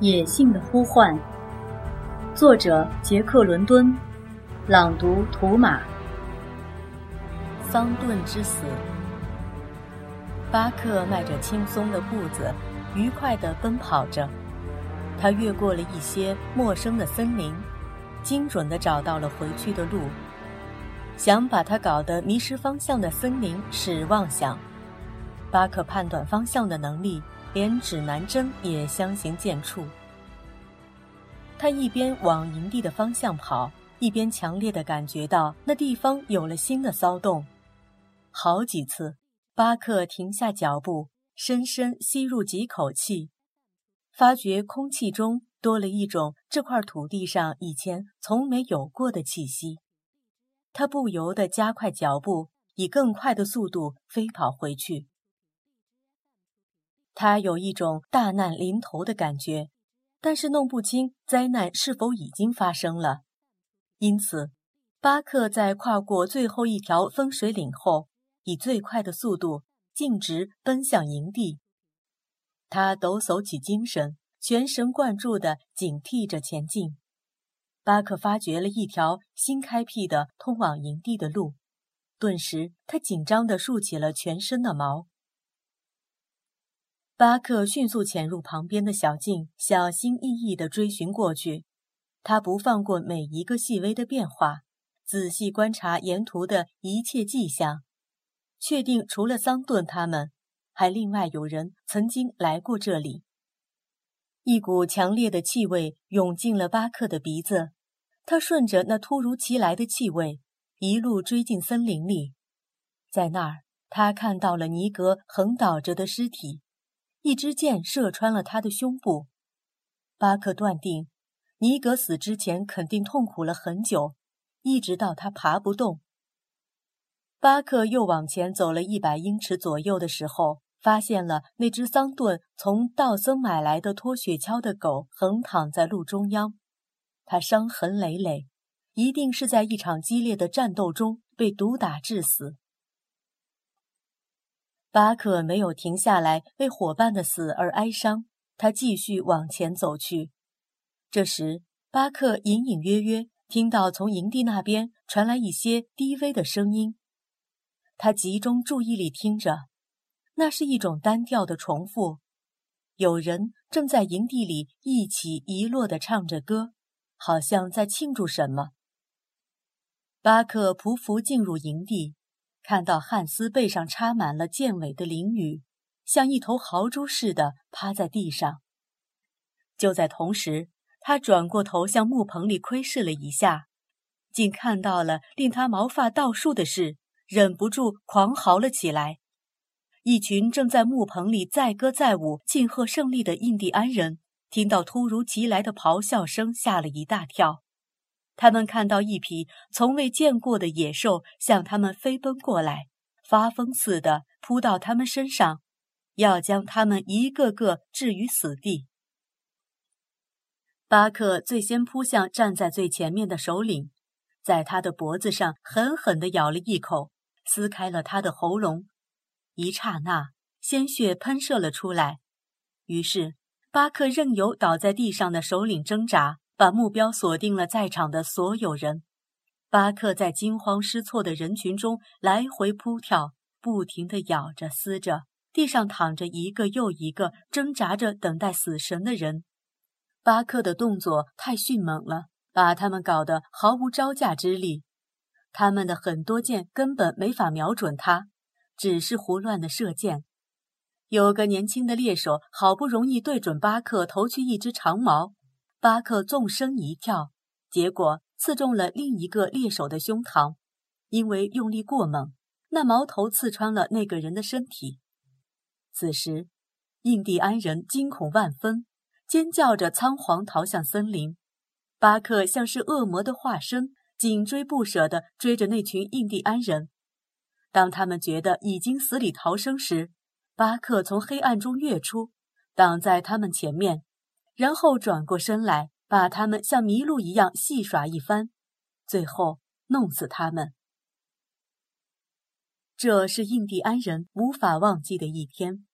野性的呼唤，作者杰克·伦敦，朗读图马。桑顿之死。巴克迈着轻松的步子，愉快地奔跑着。他越过了一些陌生的森林，精准地找到了回去的路。想把他搞得迷失方向的森林是妄想。巴克判断方向的能力。连指南针也相形见绌。他一边往营地的方向跑，一边强烈的感觉到那地方有了新的骚动。好几次，巴克停下脚步，深深吸入几口气，发觉空气中多了一种这块土地上以前从没有过的气息。他不由得加快脚步，以更快的速度飞跑回去。他有一种大难临头的感觉，但是弄不清灾难是否已经发生了。因此，巴克在跨过最后一条分水岭后，以最快的速度径直奔向营地。他抖擞起精神，全神贯注地警惕着前进。巴克发掘了一条新开辟的通往营地的路，顿时他紧张地竖起了全身的毛。巴克迅速潜入旁边的小径，小心翼翼地追寻过去。他不放过每一个细微的变化，仔细观察沿途的一切迹象，确定除了桑顿他们，还另外有人曾经来过这里。一股强烈的气味涌进了巴克的鼻子，他顺着那突如其来的气味一路追进森林里，在那儿，他看到了尼格横倒着的尸体。一支箭射穿了他的胸部，巴克断定，尼格死之前肯定痛苦了很久，一直到他爬不动。巴克又往前走了一百英尺左右的时候，发现了那只桑顿从道森买来的拖雪橇的狗横躺在路中央，它伤痕累累，一定是在一场激烈的战斗中被毒打致死。巴克没有停下来为伙伴的死而哀伤，他继续往前走去。这时，巴克隐隐约约听到从营地那边传来一些低微的声音。他集中注意力听着，那是一种单调的重复，有人正在营地里一起一落地唱着歌，好像在庆祝什么。巴克匍匐进入营地。看到汉斯背上插满了箭尾的翎羽，像一头豪猪似的趴在地上。就在同时，他转过头向木棚里窥视了一下，竟看到了令他毛发倒竖的事，忍不住狂嚎了起来。一群正在木棚里载歌载舞庆贺胜利的印第安人，听到突如其来的咆哮声，吓了一大跳。他们看到一匹从未见过的野兽向他们飞奔过来，发疯似的扑到他们身上，要将他们一个个置于死地。巴克最先扑向站在最前面的首领，在他的脖子上狠狠地咬了一口，撕开了他的喉咙。一刹那，鲜血喷射了出来。于是，巴克任由倒在地上的首领挣扎。把目标锁定了在场的所有人。巴克在惊慌失措的人群中来回扑跳，不停地咬着、撕着。地上躺着一个又一个挣扎着等待死神的人。巴克的动作太迅猛了，把他们搞得毫无招架之力。他们的很多箭根本没法瞄准他，只是胡乱的射箭。有个年轻的猎手好不容易对准巴克投去一只长矛。巴克纵身一跳，结果刺中了另一个猎手的胸膛。因为用力过猛，那矛头刺穿了那个人的身体。此时，印第安人惊恐万分，尖叫着仓皇逃向森林。巴克像是恶魔的化身，紧追不舍地追着那群印第安人。当他们觉得已经死里逃生时，巴克从黑暗中跃出，挡在他们前面。然后转过身来，把他们像麋鹿一样戏耍一番，最后弄死他们。这是印第安人无法忘记的一天。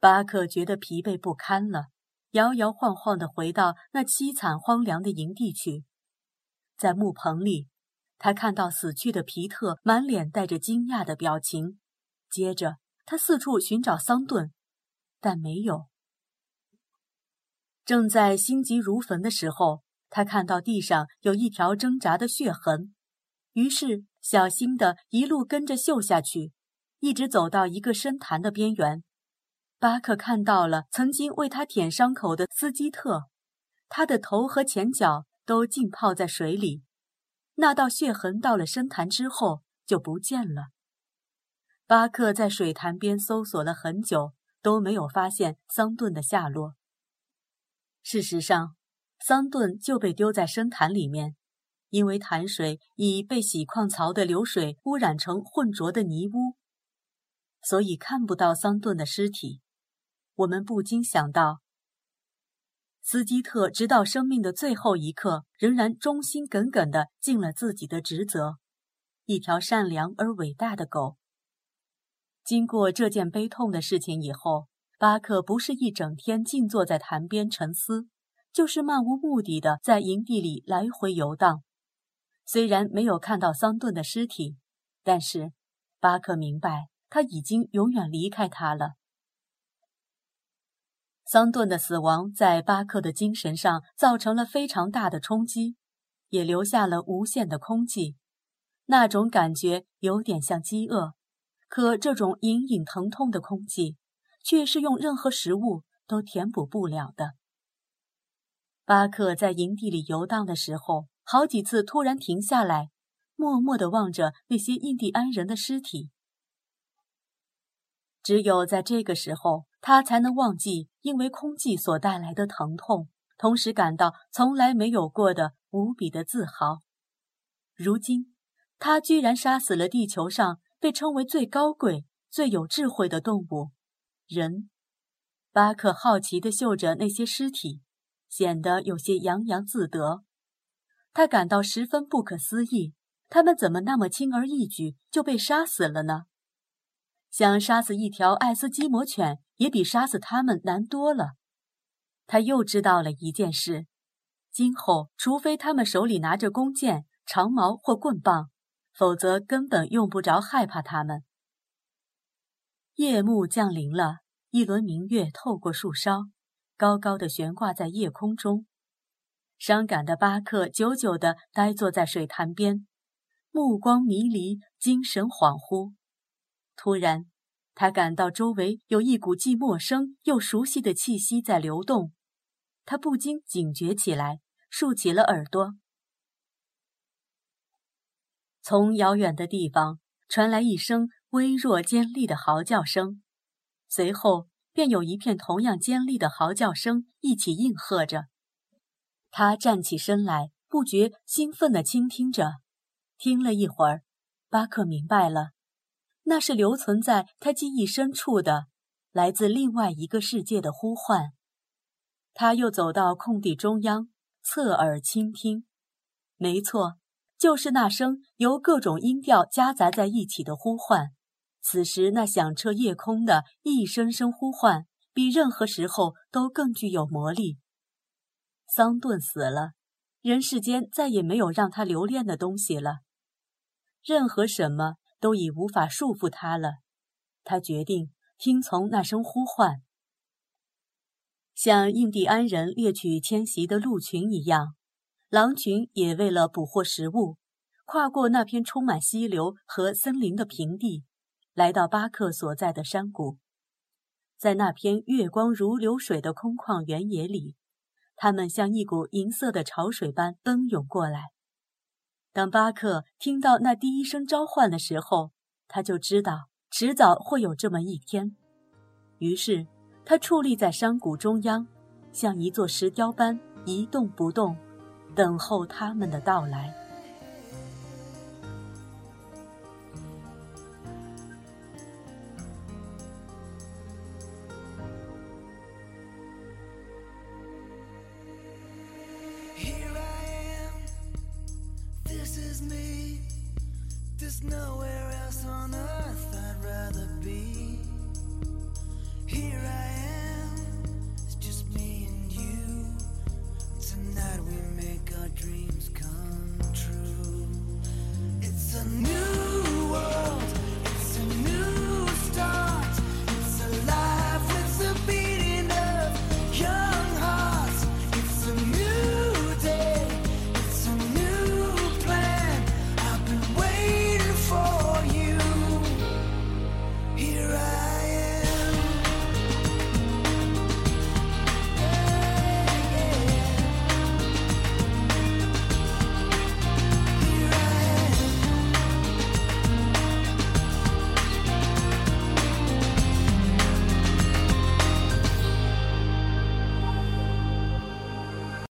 巴克觉得疲惫不堪了，摇摇晃晃地回到那凄惨荒凉的营地去。在木棚里，他看到死去的皮特满脸带着惊讶的表情。接着，他四处寻找桑顿，但没有。正在心急如焚的时候，他看到地上有一条挣扎的血痕，于是小心地一路跟着嗅下去，一直走到一个深潭的边缘。巴克看到了曾经为他舔伤口的斯基特，他的头和前脚都浸泡在水里。那道血痕到了深潭之后就不见了。巴克在水潭边搜索了很久，都没有发现桑顿的下落。事实上，桑顿就被丢在深潭里面，因为潭水已被洗矿槽的流水污染成浑浊的泥污，所以看不到桑顿的尸体。我们不禁想到，斯基特直到生命的最后一刻，仍然忠心耿耿地尽了自己的职责，一条善良而伟大的狗。经过这件悲痛的事情以后，巴克不是一整天静坐在潭边沉思，就是漫无目的的在营地里来回游荡。虽然没有看到桑顿的尸体，但是巴克明白，他已经永远离开他了。桑顿的死亡在巴克的精神上造成了非常大的冲击，也留下了无限的空寂。那种感觉有点像饥饿，可这种隐隐疼痛的空寂，却是用任何食物都填补不了的。巴克在营地里游荡的时候，好几次突然停下来，默默地望着那些印第安人的尸体。只有在这个时候。他才能忘记因为空寂所带来的疼痛，同时感到从来没有过的无比的自豪。如今，他居然杀死了地球上被称为最高贵、最有智慧的动物——人。巴克好奇地嗅着那些尸体，显得有些洋洋自得。他感到十分不可思议：他们怎么那么轻而易举就被杀死了呢？想杀死一条爱斯基摩犬，也比杀死他们难多了。他又知道了一件事：今后，除非他们手里拿着弓箭、长矛或棍棒，否则根本用不着害怕他们。夜幕降临了，一轮明月透过树梢，高高的悬挂在夜空中。伤感的巴克久久地呆坐在水潭边，目光迷离，精神恍惚。突然，他感到周围有一股既陌生又熟悉的气息在流动，他不禁警觉起来，竖起了耳朵。从遥远的地方传来一声微弱尖利的嚎叫声，随后便有一片同样尖利的嚎叫声一起应和着。他站起身来，不觉兴奋地倾听着。听了一会儿，巴克明白了。那是留存在他记忆深处的，来自另外一个世界的呼唤。他又走到空地中央，侧耳倾听。没错，就是那声由各种音调夹杂在一起的呼唤。此时，那响彻夜空的一声声呼唤，比任何时候都更具有魔力。桑顿死了，人世间再也没有让他留恋的东西了。任何什么。都已无法束缚他了，他决定听从那声呼唤，像印第安人猎取迁徙的鹿群一样，狼群也为了捕获食物，跨过那片充满溪流和森林的平地，来到巴克所在的山谷，在那片月光如流水的空旷原野里，他们像一股银色的潮水般奔涌过来。当巴克听到那第一声召唤的时候，他就知道迟早会有这么一天。于是，他矗立在山谷中央，像一座石雕般一动不动，等候他们的到来。There's nowhere else on earth I'd rather be. Here I